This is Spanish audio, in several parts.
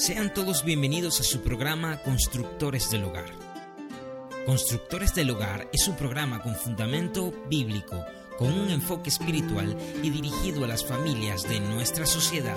Sean todos bienvenidos a su programa Constructores del Hogar. Constructores del Hogar es un programa con fundamento bíblico, con un enfoque espiritual y dirigido a las familias de nuestra sociedad.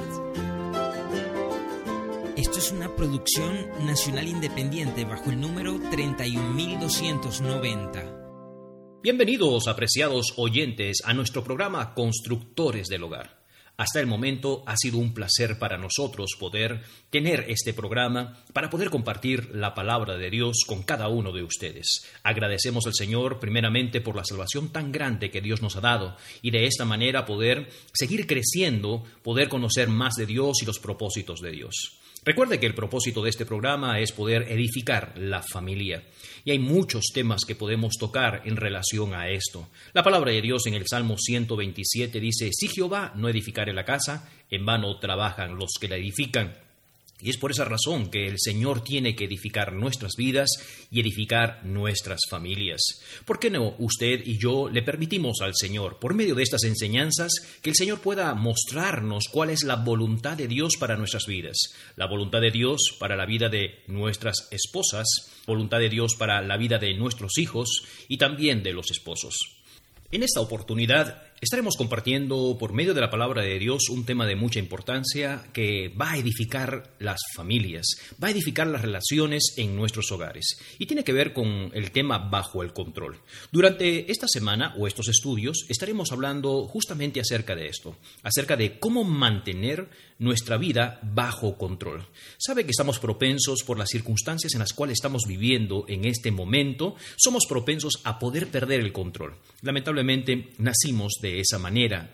Esto es una producción nacional independiente bajo el número 31290. Bienvenidos, apreciados oyentes, a nuestro programa Constructores del Hogar. Hasta el momento ha sido un placer para nosotros poder tener este programa para poder compartir la palabra de Dios con cada uno de ustedes. Agradecemos al Señor primeramente por la salvación tan grande que Dios nos ha dado y de esta manera poder seguir creciendo, poder conocer más de Dios y los propósitos de Dios. Recuerde que el propósito de este programa es poder edificar la familia. Y hay muchos temas que podemos tocar en relación a esto. La palabra de Dios en el Salmo 127 dice, si Jehová no edificare la casa, en vano trabajan los que la edifican. Y es por esa razón que el Señor tiene que edificar nuestras vidas y edificar nuestras familias. ¿Por qué no usted y yo le permitimos al Señor, por medio de estas enseñanzas, que el Señor pueda mostrarnos cuál es la voluntad de Dios para nuestras vidas? La voluntad de Dios para la vida de nuestras esposas, voluntad de Dios para la vida de nuestros hijos y también de los esposos. En esta oportunidad Estaremos compartiendo por medio de la palabra de Dios un tema de mucha importancia que va a edificar las familias, va a edificar las relaciones en nuestros hogares y tiene que ver con el tema bajo el control. Durante esta semana o estos estudios estaremos hablando justamente acerca de esto, acerca de cómo mantener nuestra vida bajo control. Sabe que estamos propensos por las circunstancias en las cuales estamos viviendo en este momento, somos propensos a poder perder el control. Lamentablemente nacimos de esa manera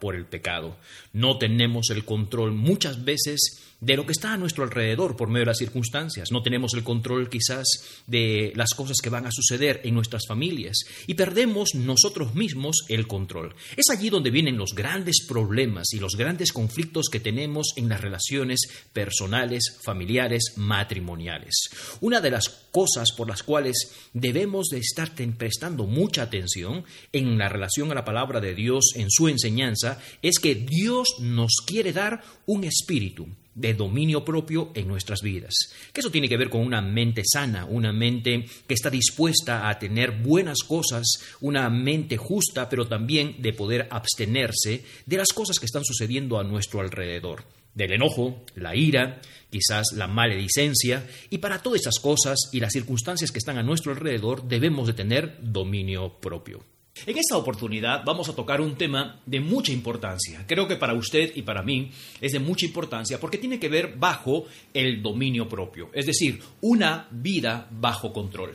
por el pecado. No tenemos el control muchas veces de lo que está a nuestro alrededor por medio de las circunstancias. No tenemos el control quizás de las cosas que van a suceder en nuestras familias y perdemos nosotros mismos el control. Es allí donde vienen los grandes problemas y los grandes conflictos que tenemos en las relaciones personales, familiares, matrimoniales. Una de las cosas por las cuales debemos de estar prestando mucha atención en la relación a la palabra de Dios en su enseñanza es que Dios nos quiere dar un espíritu de dominio propio en nuestras vidas. Que eso tiene que ver con una mente sana, una mente que está dispuesta a tener buenas cosas, una mente justa, pero también de poder abstenerse de las cosas que están sucediendo a nuestro alrededor. Del enojo, la ira, quizás la maledicencia, y para todas esas cosas y las circunstancias que están a nuestro alrededor debemos de tener dominio propio. En esta oportunidad vamos a tocar un tema de mucha importancia. Creo que para usted y para mí es de mucha importancia porque tiene que ver bajo el dominio propio, es decir, una vida bajo control.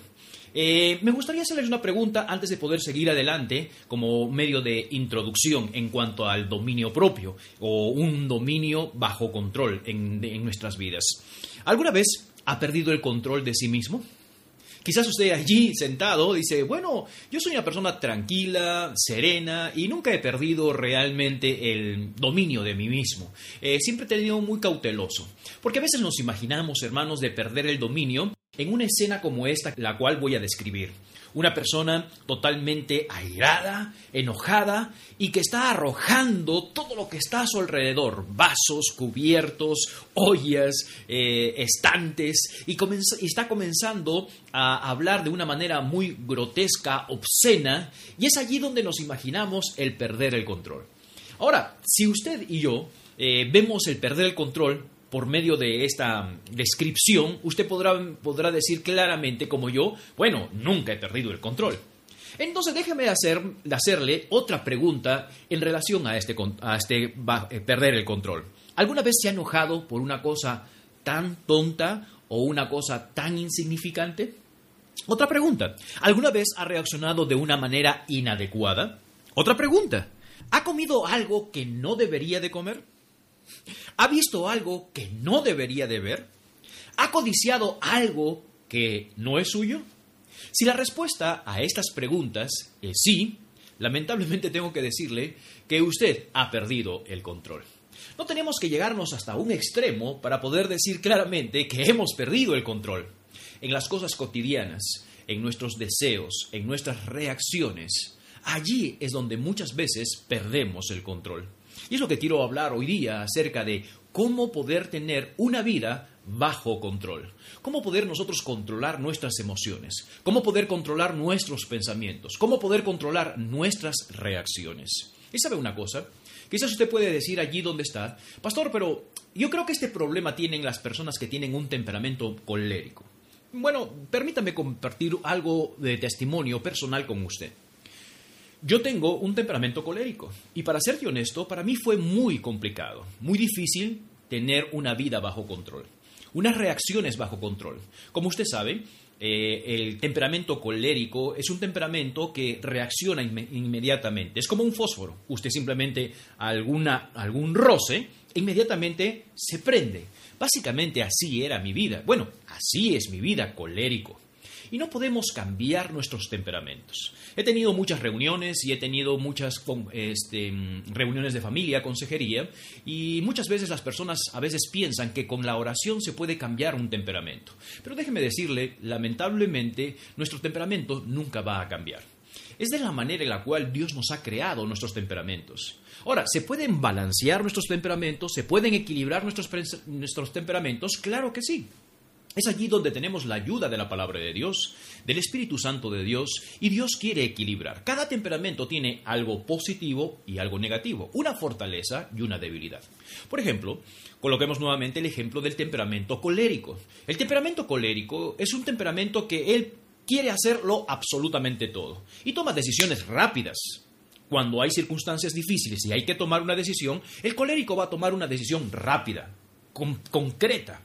Eh, me gustaría hacerles una pregunta antes de poder seguir adelante como medio de introducción en cuanto al dominio propio o un dominio bajo control en nuestras vidas. ¿Alguna vez ha perdido el control de sí mismo? Quizás usted allí sentado dice, bueno, yo soy una persona tranquila, serena y nunca he perdido realmente el dominio de mí mismo. Eh, siempre he tenido muy cauteloso. Porque a veces nos imaginamos, hermanos, de perder el dominio en una escena como esta, la cual voy a describir una persona totalmente airada, enojada y que está arrojando todo lo que está a su alrededor, vasos, cubiertos, ollas, eh, estantes, y, está comenzando a hablar de una manera muy grotesca, obscena, y es allí donde nos imaginamos el perder el control. Ahora, si usted y yo eh, vemos el perder el control, por medio de esta descripción, usted podrá, podrá decir claramente, como yo, bueno, nunca he perdido el control. Entonces déjeme hacer, hacerle otra pregunta en relación a este, a este eh, perder el control. ¿Alguna vez se ha enojado por una cosa tan tonta o una cosa tan insignificante? Otra pregunta. ¿Alguna vez ha reaccionado de una manera inadecuada? Otra pregunta. ¿Ha comido algo que no debería de comer? ¿Ha visto algo que no debería de ver? ¿Ha codiciado algo que no es suyo? Si la respuesta a estas preguntas es sí, lamentablemente tengo que decirle que usted ha perdido el control. No tenemos que llegarnos hasta un extremo para poder decir claramente que hemos perdido el control. En las cosas cotidianas, en nuestros deseos, en nuestras reacciones, allí es donde muchas veces perdemos el control. Y es lo que quiero hablar hoy día acerca de cómo poder tener una vida bajo control. Cómo poder nosotros controlar nuestras emociones, cómo poder controlar nuestros pensamientos, cómo poder controlar nuestras reacciones. ¿Y sabe una cosa? Quizás usted puede decir allí donde está, pastor, pero yo creo que este problema tienen las personas que tienen un temperamento colérico. Bueno, permítame compartir algo de testimonio personal con usted. Yo tengo un temperamento colérico y para serte honesto, para mí fue muy complicado, muy difícil tener una vida bajo control unas reacciones bajo control. Como usted sabe, eh, el temperamento colérico es un temperamento que reacciona inmediatamente. Es como un fósforo. Usted simplemente alguna, algún roce, inmediatamente se prende. Básicamente así era mi vida. Bueno, así es mi vida colérico y no podemos cambiar nuestros temperamentos. He tenido muchas reuniones y he tenido muchas este, reuniones de familia, consejería, y muchas veces las personas a veces piensan que con la oración se puede cambiar un temperamento. Pero déjeme decirle, lamentablemente, nuestro temperamento nunca va a cambiar. Es de la manera en la cual Dios nos ha creado nuestros temperamentos. Ahora, ¿se pueden balancear nuestros temperamentos? ¿Se pueden equilibrar nuestros, nuestros temperamentos? Claro que sí. Es allí donde tenemos la ayuda de la palabra de Dios, del Espíritu Santo de Dios, y Dios quiere equilibrar. Cada temperamento tiene algo positivo y algo negativo, una fortaleza y una debilidad. Por ejemplo, coloquemos nuevamente el ejemplo del temperamento colérico. El temperamento colérico es un temperamento que él quiere hacerlo absolutamente todo y toma decisiones rápidas. Cuando hay circunstancias difíciles y hay que tomar una decisión, el colérico va a tomar una decisión rápida, concreta.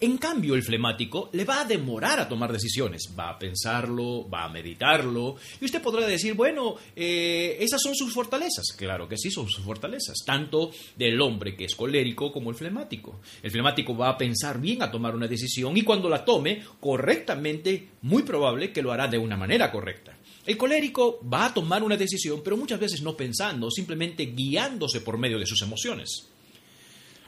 En cambio, el flemático le va a demorar a tomar decisiones, va a pensarlo, va a meditarlo, y usted podrá decir, bueno, eh, esas son sus fortalezas. Claro que sí, son sus fortalezas, tanto del hombre que es colérico como el flemático. El flemático va a pensar bien a tomar una decisión y cuando la tome correctamente, muy probable que lo hará de una manera correcta. El colérico va a tomar una decisión, pero muchas veces no pensando, simplemente guiándose por medio de sus emociones.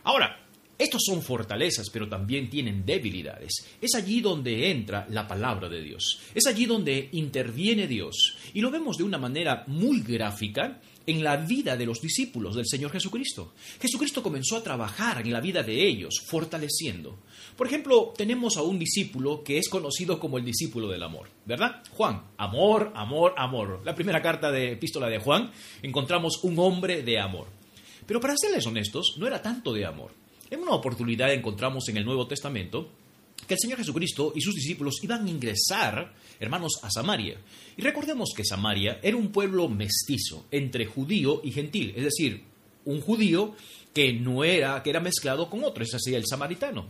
Ahora, estos son fortalezas, pero también tienen debilidades. Es allí donde entra la palabra de Dios. Es allí donde interviene Dios. Y lo vemos de una manera muy gráfica en la vida de los discípulos del Señor Jesucristo. Jesucristo comenzó a trabajar en la vida de ellos, fortaleciendo. Por ejemplo, tenemos a un discípulo que es conocido como el discípulo del amor, ¿verdad? Juan, amor, amor, amor. La primera carta de epístola de Juan encontramos un hombre de amor. Pero para serles honestos, no era tanto de amor. En una oportunidad encontramos en el Nuevo Testamento que el Señor Jesucristo y sus discípulos iban a ingresar, hermanos, a Samaria. Y recordemos que Samaria era un pueblo mestizo entre judío y gentil, es decir, un judío que no era, que era mezclado con otro, es así el samaritano.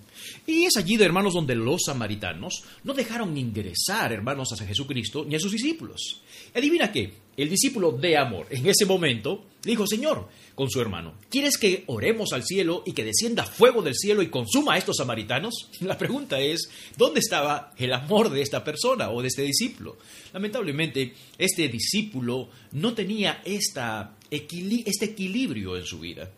Y es allí, hermanos, donde los samaritanos no dejaron ingresar, hermanos, a Jesucristo ni a sus discípulos. Adivina qué, el discípulo de amor en ese momento dijo, Señor, con su hermano, ¿quieres que oremos al cielo y que descienda fuego del cielo y consuma a estos samaritanos? La pregunta es, ¿dónde estaba el amor de esta persona o de este discípulo? Lamentablemente, este discípulo no tenía esta este equilibrio en su vida.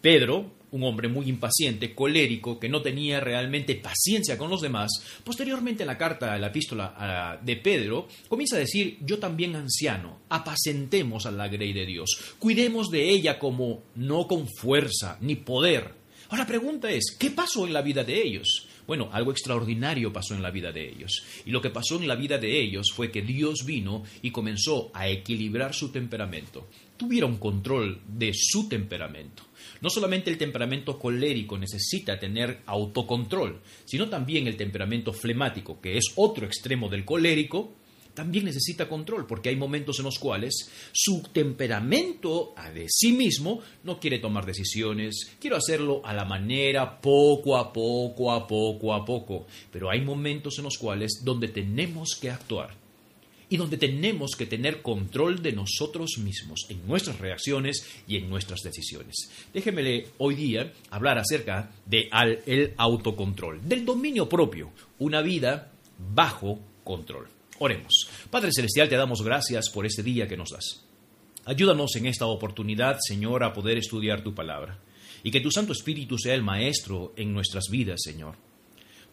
Pedro, un hombre muy impaciente, colérico, que no tenía realmente paciencia con los demás, posteriormente en la carta, la epístola de Pedro, comienza a decir, yo también anciano, apacentemos a la grey de Dios, cuidemos de ella como no con fuerza ni poder. Ahora la pregunta es, ¿qué pasó en la vida de ellos? Bueno, algo extraordinario pasó en la vida de ellos. Y lo que pasó en la vida de ellos fue que Dios vino y comenzó a equilibrar su temperamento. Tuvieron control de su temperamento. No solamente el temperamento colérico necesita tener autocontrol, sino también el temperamento flemático, que es otro extremo del colérico, también necesita control, porque hay momentos en los cuales su temperamento de sí mismo no quiere tomar decisiones, quiero hacerlo a la manera poco a poco, a poco a poco, pero hay momentos en los cuales donde tenemos que actuar y donde tenemos que tener control de nosotros mismos en nuestras reacciones y en nuestras decisiones. Déjeme hoy día hablar acerca de el autocontrol, del dominio propio, una vida bajo control. Oremos. Padre Celestial, te damos gracias por este día que nos das. Ayúdanos en esta oportunidad, Señor, a poder estudiar tu palabra y que tu Santo Espíritu sea el Maestro en nuestras vidas, Señor.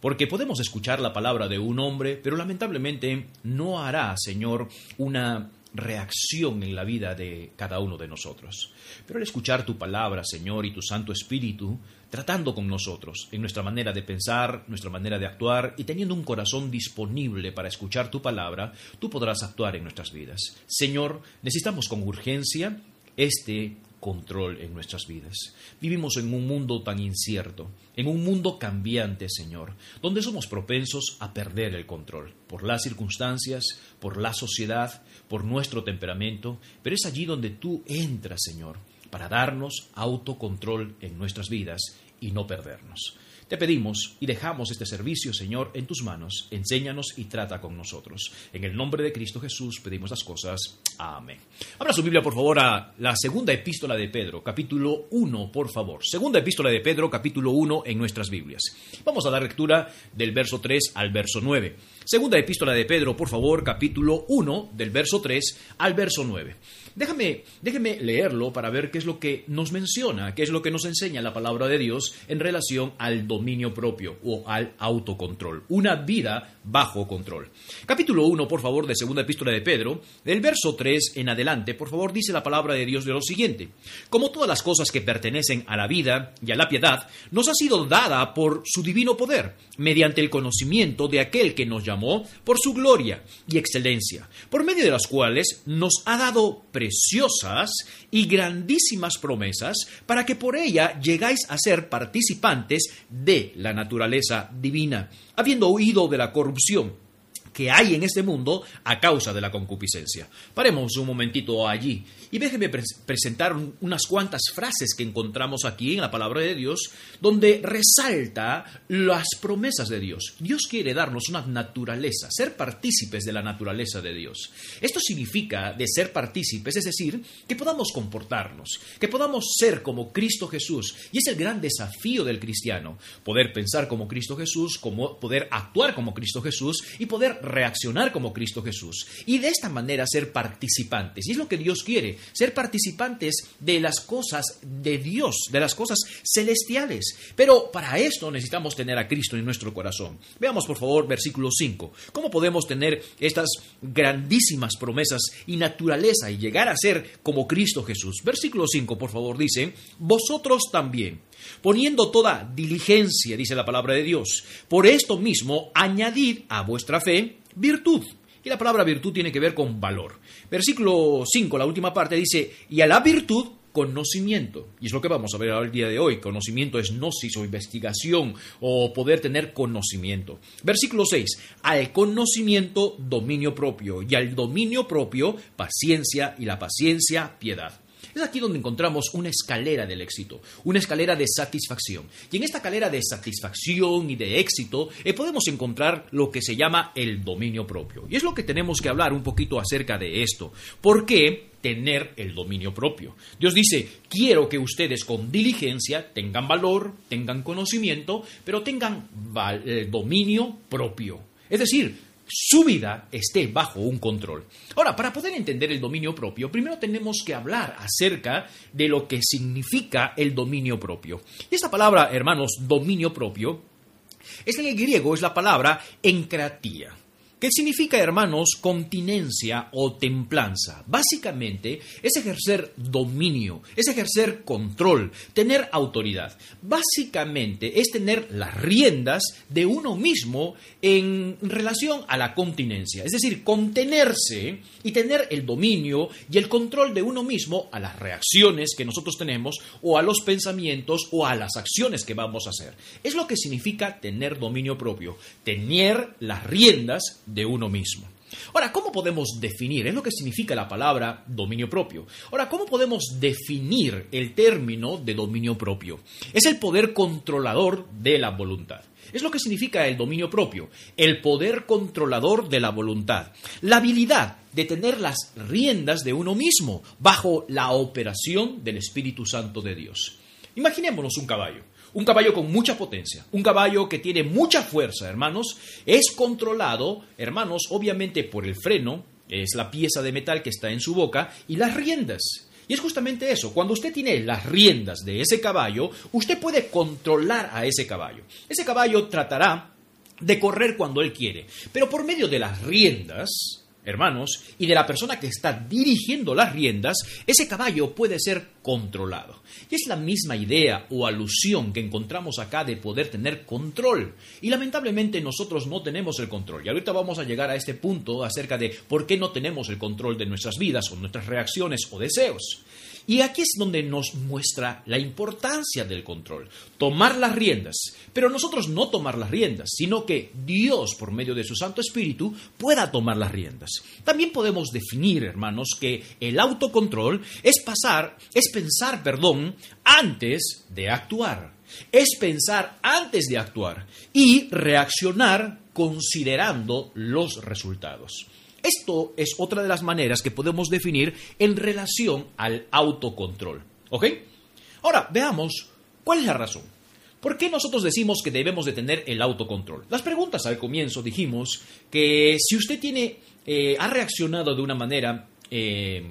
Porque podemos escuchar la palabra de un hombre, pero lamentablemente no hará, Señor, una reacción en la vida de cada uno de nosotros. Pero al escuchar tu palabra, Señor, y tu Santo Espíritu, tratando con nosotros en nuestra manera de pensar, nuestra manera de actuar y teniendo un corazón disponible para escuchar tu palabra, tú podrás actuar en nuestras vidas. Señor, necesitamos con urgencia este control en nuestras vidas. Vivimos en un mundo tan incierto, en un mundo cambiante, Señor, donde somos propensos a perder el control por las circunstancias, por la sociedad, por nuestro temperamento, pero es allí donde tú entras, Señor, para darnos autocontrol en nuestras vidas y no perdernos. Te pedimos y dejamos este servicio, Señor, en tus manos. Enséñanos y trata con nosotros. En el nombre de Cristo Jesús pedimos las cosas. Amén. Abra su Biblia, por favor, a la segunda epístola de Pedro, capítulo 1, por favor. Segunda epístola de Pedro, capítulo 1 en nuestras Biblias. Vamos a dar lectura del verso 3 al verso 9. Segunda epístola de Pedro, por favor, capítulo 1, del verso 3 al verso 9. Déjame, déjeme leerlo para ver qué es lo que nos menciona, qué es lo que nos enseña la palabra de Dios en relación al dominio propio o al autocontrol. Una vida bajo control. Capítulo 1, por favor, de segunda epístola de Pedro, del verso 3 en adelante, por favor, dice la palabra de Dios de lo siguiente. Como todas las cosas que pertenecen a la vida y a la piedad, nos ha sido dada por su divino poder, mediante el conocimiento de aquel que nos llamó por su gloria y excelencia, por medio de las cuales nos ha dado preciosas y grandísimas promesas para que por ella llegáis a ser participantes de la naturaleza divina, habiendo huido de la corrupción que hay en este mundo a causa de la concupiscencia. Paremos un momentito allí y déjeme presentar unas cuantas frases que encontramos aquí en la palabra de Dios, donde resalta las promesas de Dios. Dios quiere darnos una naturaleza, ser partícipes de la naturaleza de Dios. Esto significa de ser partícipes, es decir, que podamos comportarnos, que podamos ser como Cristo Jesús. Y es el gran desafío del cristiano, poder pensar como Cristo Jesús, como poder actuar como Cristo Jesús y poder reaccionar como Cristo Jesús. Y de esta manera ser participantes. Y es lo que Dios quiere, ser participantes de las cosas de Dios, de las cosas celestiales. Pero para esto necesitamos tener a Cristo en nuestro corazón. Veamos por favor versículo 5. ¿Cómo podemos tener estas grandísimas promesas y naturaleza y llegar a ser como Cristo Jesús? Versículo 5 por favor dice, vosotros también poniendo toda diligencia, dice la palabra de Dios. Por esto mismo, añadid a vuestra fe virtud. Y la palabra virtud tiene que ver con valor. Versículo 5, la última parte, dice, y a la virtud conocimiento. Y es lo que vamos a ver el día de hoy. Conocimiento es gnosis o investigación o poder tener conocimiento. Versículo 6. Al conocimiento dominio propio y al dominio propio paciencia y la paciencia piedad. Es aquí donde encontramos una escalera del éxito, una escalera de satisfacción. Y en esta escalera de satisfacción y de éxito eh, podemos encontrar lo que se llama el dominio propio. Y es lo que tenemos que hablar un poquito acerca de esto. ¿Por qué? tener el dominio propio. Dios dice, quiero que ustedes con diligencia tengan valor, tengan conocimiento, pero tengan eh, dominio propio. Es decir, su vida esté bajo un control. Ahora, para poder entender el dominio propio, primero tenemos que hablar acerca de lo que significa el dominio propio. Y esta palabra, hermanos, dominio propio, es en el griego, es la palabra encratía. ¿Qué significa, hermanos, continencia o templanza? Básicamente es ejercer dominio, es ejercer control, tener autoridad. Básicamente es tener las riendas de uno mismo en relación a la continencia, es decir, contenerse y tener el dominio y el control de uno mismo a las reacciones que nosotros tenemos o a los pensamientos o a las acciones que vamos a hacer. Es lo que significa tener dominio propio, tener las riendas uno mismo. Ahora, ¿cómo podemos definir? Es lo que significa la palabra dominio propio. Ahora, ¿cómo podemos definir el término de dominio propio? Es el poder controlador de la voluntad. Es lo que significa el dominio propio, el poder controlador de la voluntad, la habilidad de tener las riendas de uno mismo bajo la operación del Espíritu Santo de Dios. Imaginémonos un caballo. Un caballo con mucha potencia, un caballo que tiene mucha fuerza, hermanos, es controlado, hermanos, obviamente por el freno, es la pieza de metal que está en su boca, y las riendas. Y es justamente eso, cuando usted tiene las riendas de ese caballo, usted puede controlar a ese caballo. Ese caballo tratará de correr cuando él quiere, pero por medio de las riendas, hermanos, y de la persona que está dirigiendo las riendas, ese caballo puede ser controlado. Y es la misma idea o alusión que encontramos acá de poder tener control. Y lamentablemente nosotros no tenemos el control. Y ahorita vamos a llegar a este punto acerca de por qué no tenemos el control de nuestras vidas o nuestras reacciones o deseos. Y aquí es donde nos muestra la importancia del control, tomar las riendas, pero nosotros no tomar las riendas, sino que Dios, por medio de su Santo Espíritu, pueda tomar las riendas. También podemos definir, hermanos, que el autocontrol es pasar, es pensar, perdón, antes de actuar. Es pensar antes de actuar y reaccionar considerando los resultados. Esto es otra de las maneras que podemos definir en relación al autocontrol. ¿Ok? Ahora, veamos cuál es la razón. ¿Por qué nosotros decimos que debemos de tener el autocontrol? Las preguntas al comienzo dijimos que si usted tiene, eh, ha reaccionado de una manera, eh,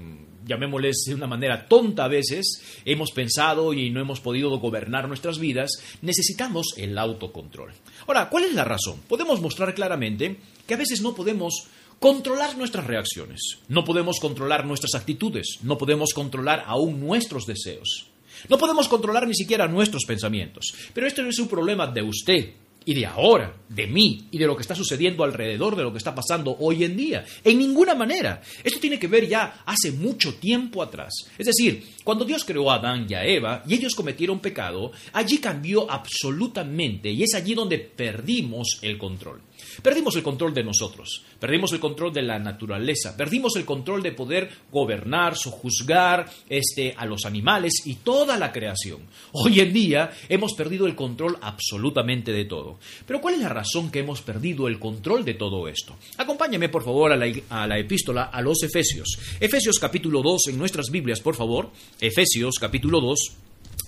llamémosles de una manera tonta a veces, hemos pensado y no hemos podido gobernar nuestras vidas, necesitamos el autocontrol. Ahora, ¿cuál es la razón? Podemos mostrar claramente que a veces no podemos controlar nuestras reacciones. No podemos controlar nuestras actitudes, no podemos controlar aún nuestros deseos. No podemos controlar ni siquiera nuestros pensamientos. Pero esto no es un problema de usted y de ahora, de mí y de lo que está sucediendo alrededor de lo que está pasando hoy en día. En ninguna manera. Esto tiene que ver ya hace mucho tiempo atrás. Es decir, cuando Dios creó a Adán y a Eva y ellos cometieron pecado, allí cambió absolutamente y es allí donde perdimos el control. Perdimos el control de nosotros, perdimos el control de la naturaleza, perdimos el control de poder gobernar, sojuzgar este, a los animales y toda la creación. Hoy en día hemos perdido el control absolutamente de todo. Pero ¿cuál es la razón que hemos perdido el control de todo esto? Acompáñame por favor a la, a la epístola a los Efesios. Efesios capítulo 2 en nuestras Biblias, por favor. Efesios capítulo 2,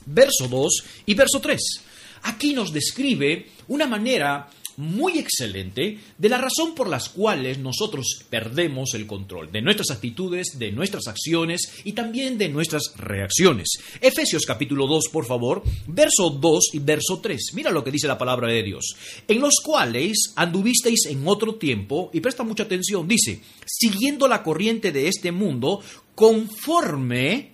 verso 2 y verso 3. Aquí nos describe una manera muy excelente de la razón por las cuales nosotros perdemos el control de nuestras actitudes, de nuestras acciones y también de nuestras reacciones. Efesios capítulo 2, por favor, verso 2 y verso 3. Mira lo que dice la palabra de Dios. En los cuales anduvisteis en otro tiempo, y presta mucha atención, dice, siguiendo la corriente de este mundo, conforme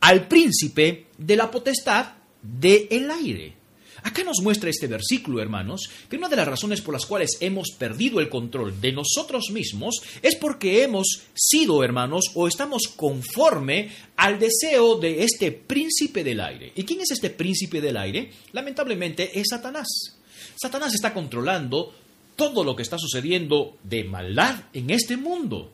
al príncipe de la potestad del aire Acá nos muestra este versículo, hermanos, que una de las razones por las cuales hemos perdido el control de nosotros mismos es porque hemos sido, hermanos, o estamos conforme al deseo de este príncipe del aire. ¿Y quién es este príncipe del aire? Lamentablemente es Satanás. Satanás está controlando todo lo que está sucediendo de maldad en este mundo.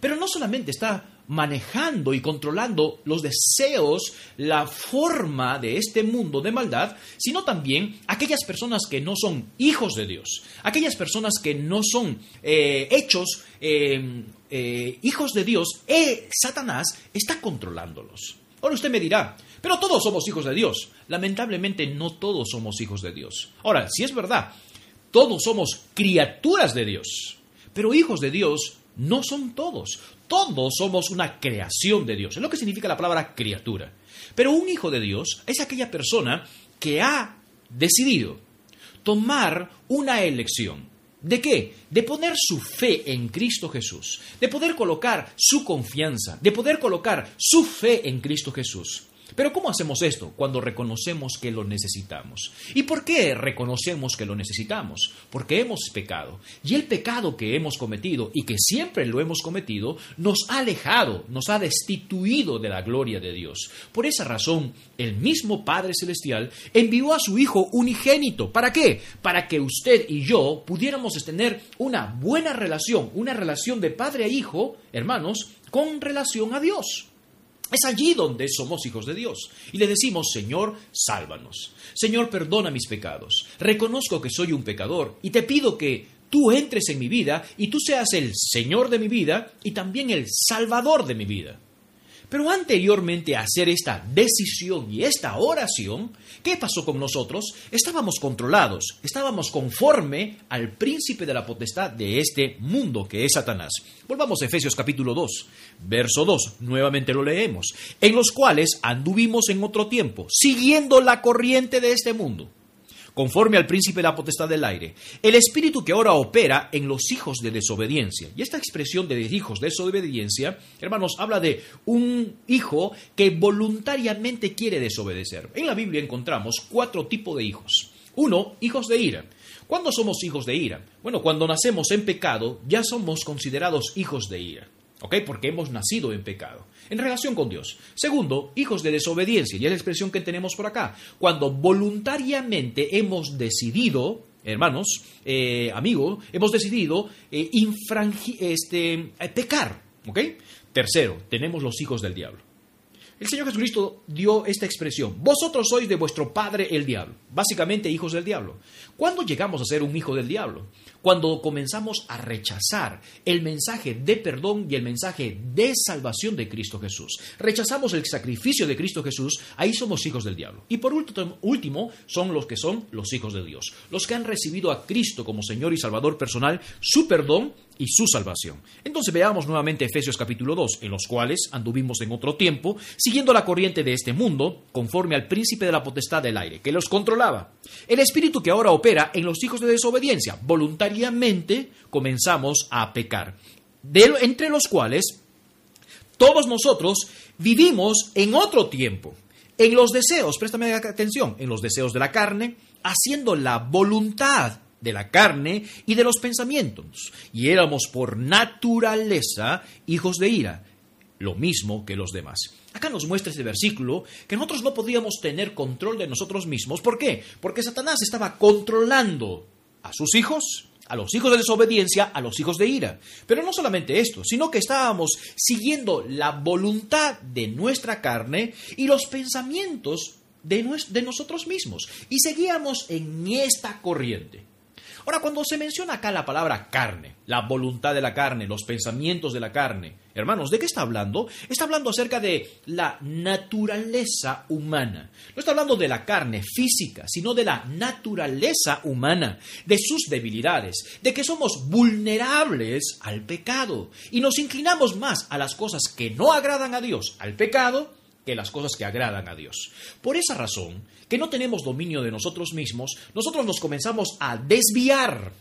Pero no solamente está manejando y controlando los deseos, la forma de este mundo de maldad, sino también aquellas personas que no son hijos de Dios, aquellas personas que no son eh, hechos eh, eh, hijos de Dios, Satanás está controlándolos. Ahora usted me dirá, pero todos somos hijos de Dios. Lamentablemente no todos somos hijos de Dios. Ahora, si es verdad, todos somos criaturas de Dios, pero hijos de Dios no son todos. Todos somos una creación de Dios. Es lo que significa la palabra criatura. Pero un hijo de Dios es aquella persona que ha decidido tomar una elección. ¿De qué? De poner su fe en Cristo Jesús, de poder colocar su confianza, de poder colocar su fe en Cristo Jesús. Pero ¿cómo hacemos esto? Cuando reconocemos que lo necesitamos. ¿Y por qué reconocemos que lo necesitamos? Porque hemos pecado. Y el pecado que hemos cometido y que siempre lo hemos cometido nos ha alejado, nos ha destituido de la gloria de Dios. Por esa razón, el mismo Padre Celestial envió a su Hijo unigénito. ¿Para qué? Para que usted y yo pudiéramos tener una buena relación, una relación de padre a hijo, hermanos, con relación a Dios. Es allí donde somos hijos de Dios. Y le decimos, Señor, sálvanos. Señor, perdona mis pecados. Reconozco que soy un pecador y te pido que tú entres en mi vida y tú seas el Señor de mi vida y también el Salvador de mi vida. Pero anteriormente a hacer esta decisión y esta oración, ¿qué pasó con nosotros? Estábamos controlados, estábamos conforme al príncipe de la potestad de este mundo que es Satanás. Volvamos a Efesios capítulo 2, verso 2, nuevamente lo leemos, en los cuales anduvimos en otro tiempo, siguiendo la corriente de este mundo conforme al príncipe de la potestad del aire, el espíritu que ahora opera en los hijos de desobediencia. Y esta expresión de hijos de desobediencia, hermanos, habla de un hijo que voluntariamente quiere desobedecer. En la Biblia encontramos cuatro tipos de hijos. Uno, hijos de ira. ¿Cuándo somos hijos de ira? Bueno, cuando nacemos en pecado, ya somos considerados hijos de ira. ¿Ok? Porque hemos nacido en pecado. En relación con Dios. Segundo, hijos de desobediencia. Y es la expresión que tenemos por acá. Cuando voluntariamente hemos decidido, hermanos, eh, amigo, hemos decidido eh, este, eh, pecar. ¿Ok? Tercero, tenemos los hijos del diablo. El Señor Jesucristo dio esta expresión, vosotros sois de vuestro padre el diablo, básicamente hijos del diablo. ¿Cuándo llegamos a ser un hijo del diablo? Cuando comenzamos a rechazar el mensaje de perdón y el mensaje de salvación de Cristo Jesús. Rechazamos el sacrificio de Cristo Jesús, ahí somos hijos del diablo. Y por último, son los que son los hijos de Dios, los que han recibido a Cristo como Señor y Salvador personal, su perdón y su salvación. Entonces veamos nuevamente Efesios capítulo 2, en los cuales anduvimos en otro tiempo, siguiendo la corriente de este mundo, conforme al príncipe de la potestad del aire, que los controlaba. El espíritu que ahora opera en los hijos de desobediencia, voluntariamente comenzamos a pecar, entre los cuales todos nosotros vivimos en otro tiempo, en los deseos, préstame atención, en los deseos de la carne, haciendo la voluntad de la carne y de los pensamientos, y éramos por naturaleza hijos de ira, lo mismo que los demás. Acá nos muestra este versículo que nosotros no podíamos tener control de nosotros mismos. ¿Por qué? Porque Satanás estaba controlando a sus hijos, a los hijos de desobediencia, a los hijos de ira. Pero no solamente esto, sino que estábamos siguiendo la voluntad de nuestra carne y los pensamientos de, de nosotros mismos. Y seguíamos en esta corriente. Ahora, cuando se menciona acá la palabra carne, la voluntad de la carne, los pensamientos de la carne, hermanos, ¿de qué está hablando? Está hablando acerca de la naturaleza humana. No está hablando de la carne física, sino de la naturaleza humana, de sus debilidades, de que somos vulnerables al pecado y nos inclinamos más a las cosas que no agradan a Dios, al pecado, que las cosas que agradan a Dios. Por esa razón, que no tenemos dominio de nosotros mismos, nosotros nos comenzamos a desviar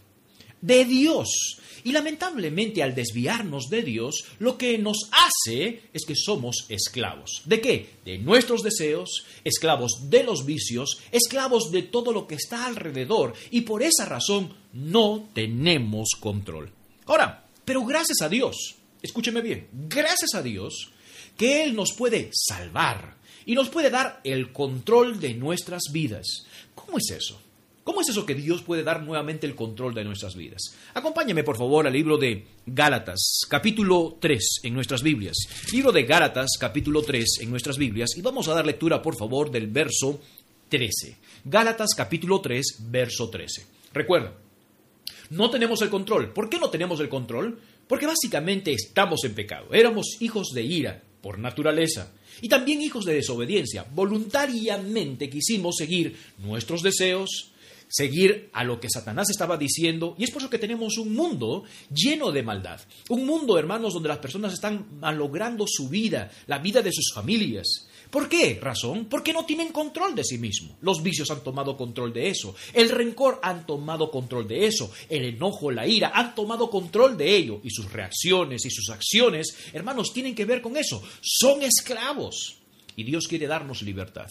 de Dios. Y lamentablemente al desviarnos de Dios, lo que nos hace es que somos esclavos. ¿De qué? De nuestros deseos, esclavos de los vicios, esclavos de todo lo que está alrededor. Y por esa razón no tenemos control. Ahora, pero gracias a Dios, escúcheme bien, gracias a Dios, que Él nos puede salvar y nos puede dar el control de nuestras vidas. ¿Cómo es eso? ¿Cómo es eso que Dios puede dar nuevamente el control de nuestras vidas? Acompáñame por favor al libro de Gálatas, capítulo 3 en nuestras Biblias. Libro de Gálatas, capítulo 3 en nuestras Biblias y vamos a dar lectura por favor del verso 13. Gálatas, capítulo 3, verso 13. Recuerda, no tenemos el control. ¿Por qué no tenemos el control? Porque básicamente estamos en pecado. Éramos hijos de ira, por naturaleza, y también hijos de desobediencia. Voluntariamente quisimos seguir nuestros deseos, seguir a lo que Satanás estaba diciendo, y es por eso que tenemos un mundo lleno de maldad. Un mundo, hermanos, donde las personas están malogrando su vida, la vida de sus familias. ¿Por qué razón? Porque no tienen control de sí mismos. Los vicios han tomado control de eso. El rencor han tomado control de eso. El enojo, la ira han tomado control de ello. Y sus reacciones y sus acciones, hermanos, tienen que ver con eso. Son esclavos. Y Dios quiere darnos libertad.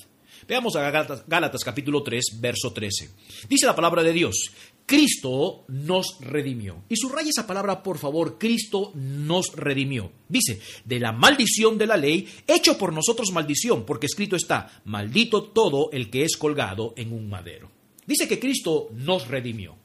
Veamos a Gálatas, capítulo 3, verso 13. Dice la palabra de Dios, Cristo nos redimió. Y subraya esa palabra, por favor, Cristo nos redimió. Dice, de la maldición de la ley, hecho por nosotros maldición, porque escrito está, maldito todo el que es colgado en un madero. Dice que Cristo nos redimió.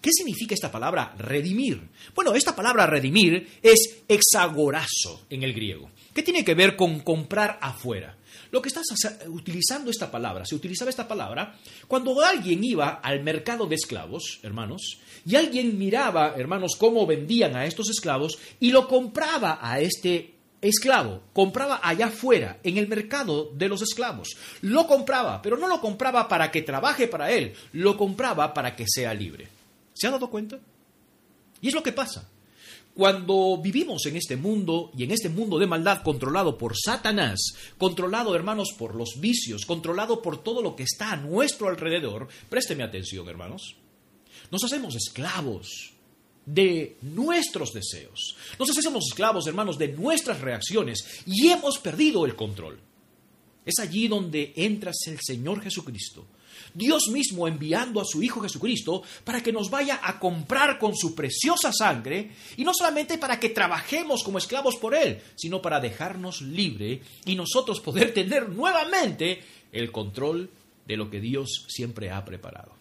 ¿Qué significa esta palabra redimir? Bueno, esta palabra redimir es exagorazo en el griego. ¿Qué tiene que ver con comprar afuera? Lo que estás utilizando esta palabra, se utilizaba esta palabra cuando alguien iba al mercado de esclavos, hermanos, y alguien miraba, hermanos, cómo vendían a estos esclavos y lo compraba a este esclavo, compraba allá afuera, en el mercado de los esclavos. Lo compraba, pero no lo compraba para que trabaje para él, lo compraba para que sea libre. ¿Se ha dado cuenta? Y es lo que pasa. Cuando vivimos en este mundo y en este mundo de maldad controlado por Satanás, controlado, hermanos, por los vicios, controlado por todo lo que está a nuestro alrededor, présteme atención, hermanos, nos hacemos esclavos de nuestros deseos. Nos hacemos esclavos, hermanos, de nuestras reacciones y hemos perdido el control. Es allí donde entra el Señor Jesucristo. Dios mismo enviando a su Hijo Jesucristo para que nos vaya a comprar con su preciosa sangre y no solamente para que trabajemos como esclavos por Él, sino para dejarnos libre y nosotros poder tener nuevamente el control de lo que Dios siempre ha preparado.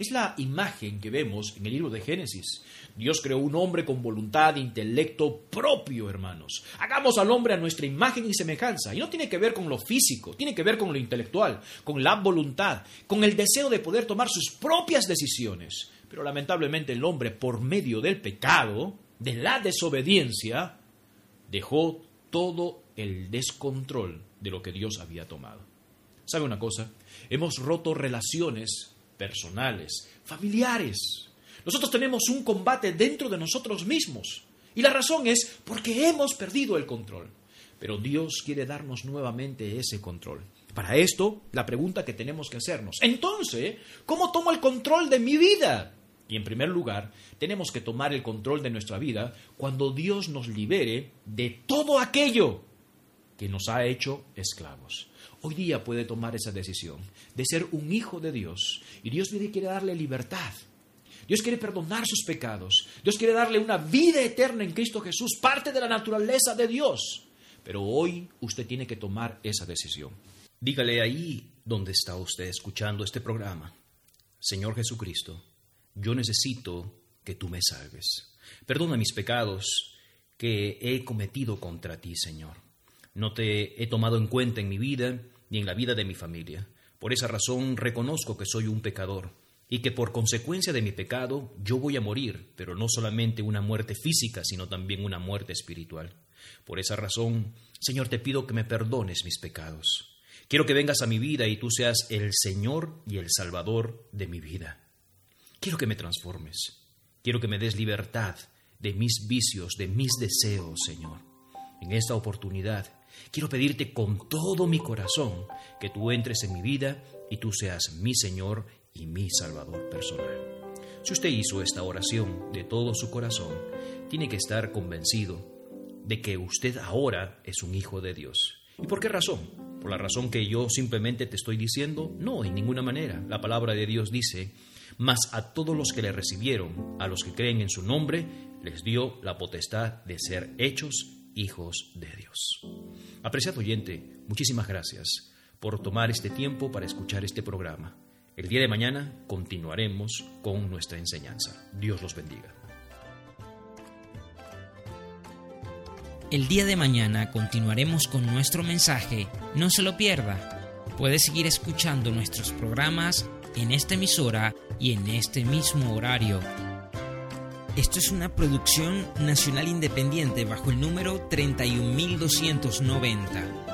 Es la imagen que vemos en el libro de Génesis. Dios creó un hombre con voluntad e intelecto propio, hermanos. Hagamos al hombre a nuestra imagen y semejanza. Y no tiene que ver con lo físico, tiene que ver con lo intelectual, con la voluntad, con el deseo de poder tomar sus propias decisiones. Pero lamentablemente el hombre, por medio del pecado, de la desobediencia, dejó todo el descontrol de lo que Dios había tomado. ¿Sabe una cosa? Hemos roto relaciones personales, familiares. Nosotros tenemos un combate dentro de nosotros mismos. Y la razón es porque hemos perdido el control. Pero Dios quiere darnos nuevamente ese control. Para esto, la pregunta que tenemos que hacernos, entonces, ¿cómo tomo el control de mi vida? Y en primer lugar, tenemos que tomar el control de nuestra vida cuando Dios nos libere de todo aquello que nos ha hecho esclavos hoy día puede tomar esa decisión de ser un hijo de Dios. Y Dios quiere darle libertad. Dios quiere perdonar sus pecados. Dios quiere darle una vida eterna en Cristo Jesús, parte de la naturaleza de Dios. Pero hoy usted tiene que tomar esa decisión. Dígale ahí donde está usted escuchando este programa. Señor Jesucristo, yo necesito que tú me salves. Perdona mis pecados que he cometido contra ti, Señor. No te he tomado en cuenta en mi vida ni en la vida de mi familia. Por esa razón reconozco que soy un pecador y que por consecuencia de mi pecado yo voy a morir, pero no solamente una muerte física, sino también una muerte espiritual. Por esa razón, Señor, te pido que me perdones mis pecados. Quiero que vengas a mi vida y tú seas el Señor y el Salvador de mi vida. Quiero que me transformes. Quiero que me des libertad de mis vicios, de mis deseos, Señor. En esta oportunidad Quiero pedirte con todo mi corazón que tú entres en mi vida y tú seas mi Señor y mi Salvador personal. Si usted hizo esta oración de todo su corazón, tiene que estar convencido de que usted ahora es un hijo de Dios. ¿Y por qué razón? ¿Por la razón que yo simplemente te estoy diciendo? No, en ninguna manera. La palabra de Dios dice, mas a todos los que le recibieron, a los que creen en su nombre, les dio la potestad de ser hechos hijos de Dios. Apreciado oyente, muchísimas gracias por tomar este tiempo para escuchar este programa. El día de mañana continuaremos con nuestra enseñanza. Dios los bendiga. El día de mañana continuaremos con nuestro mensaje. No se lo pierda. Puede seguir escuchando nuestros programas en esta emisora y en este mismo horario esto es una producción nacional independiente bajo el número 31290.